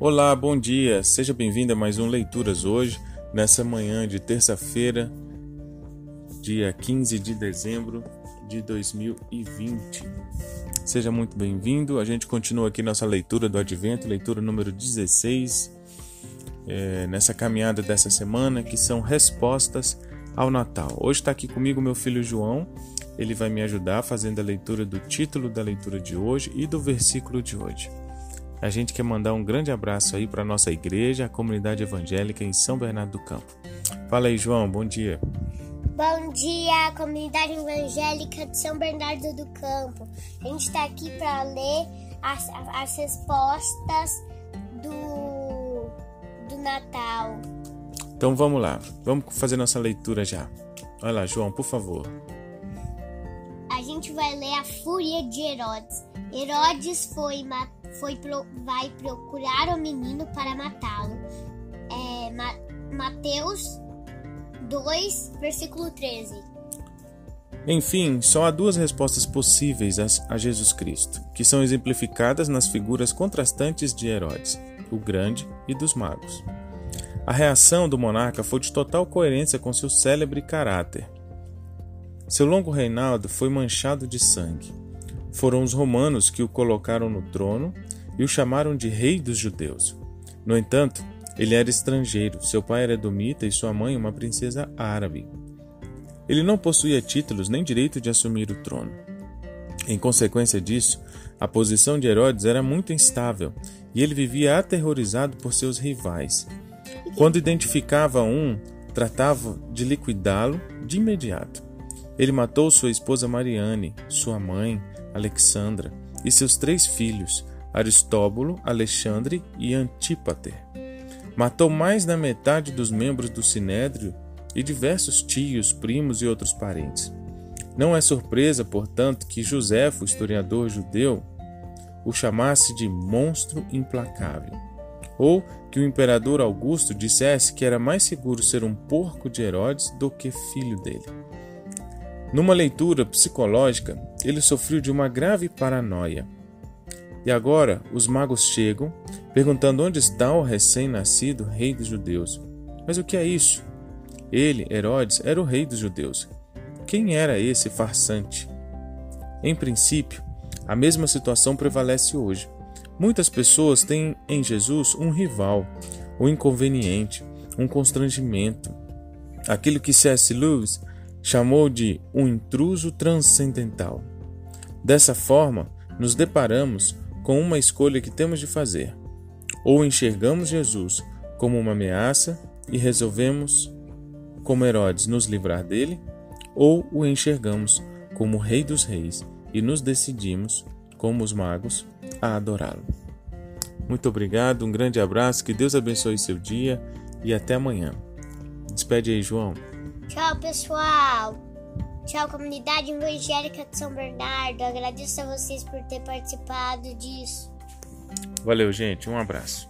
Olá, bom dia. Seja bem-vindo a mais um Leituras hoje, nessa manhã de terça-feira, dia 15 de dezembro de 2020. Seja muito bem-vindo. A gente continua aqui nossa leitura do Advento, leitura número 16, é, nessa caminhada dessa semana, que são respostas ao Natal. Hoje está aqui comigo meu filho João. Ele vai me ajudar fazendo a leitura do título da leitura de hoje e do versículo de hoje. A gente quer mandar um grande abraço aí para nossa igreja, a comunidade evangélica em São Bernardo do Campo. Fala aí, João, bom dia. Bom dia, comunidade evangélica de São Bernardo do Campo. A gente está aqui para ler as, as respostas do, do Natal. Então vamos lá, vamos fazer nossa leitura já. Olha lá, João, por favor. A gente vai ler a Fúria de Herodes. Herodes foi, foi pro, vai procurar o menino para matá-lo. É, Ma, Mateus 2, versículo 13. Enfim, só há duas respostas possíveis a Jesus Cristo, que são exemplificadas nas figuras contrastantes de Herodes, o Grande e dos magos. A reação do monarca foi de total coerência com seu célebre caráter. Seu longo reinado foi manchado de sangue. Foram os romanos que o colocaram no trono e o chamaram de Rei dos Judeus. No entanto, ele era estrangeiro, seu pai era edomita e sua mãe uma princesa árabe. Ele não possuía títulos nem direito de assumir o trono. Em consequência disso, a posição de Herodes era muito instável e ele vivia aterrorizado por seus rivais. Quando identificava um, tratava de liquidá-lo de imediato. Ele matou sua esposa Mariane, sua mãe, Alexandra, e seus três filhos, Aristóbulo, Alexandre e Antípater. Matou mais da metade dos membros do Sinédrio e diversos tios, primos e outros parentes. Não é surpresa, portanto, que Josefo, historiador judeu, o chamasse de monstro implacável, ou que o imperador Augusto dissesse que era mais seguro ser um porco de Herodes do que filho dele. Numa leitura psicológica, ele sofreu de uma grave paranoia. E agora os magos chegam, perguntando onde está o recém-nascido rei dos judeus. Mas o que é isso? Ele, Herodes, era o rei dos judeus. Quem era esse farsante? Em princípio, a mesma situação prevalece hoje. Muitas pessoas têm em Jesus um rival, um inconveniente, um constrangimento. Aquilo que C.S. Lewis chamou de um intruso transcendental. Dessa forma, nos deparamos com uma escolha que temos de fazer. Ou enxergamos Jesus como uma ameaça e resolvemos, como Herodes, nos livrar dele, ou o enxergamos como Rei dos Reis e nos decidimos, como os magos, a adorá-lo. Muito obrigado, um grande abraço, que Deus abençoe seu dia e até amanhã. Despede aí, João. Tchau, pessoal. Tchau, comunidade evangélica de São Bernardo. Agradeço a vocês por ter participado disso. Valeu, gente. Um abraço.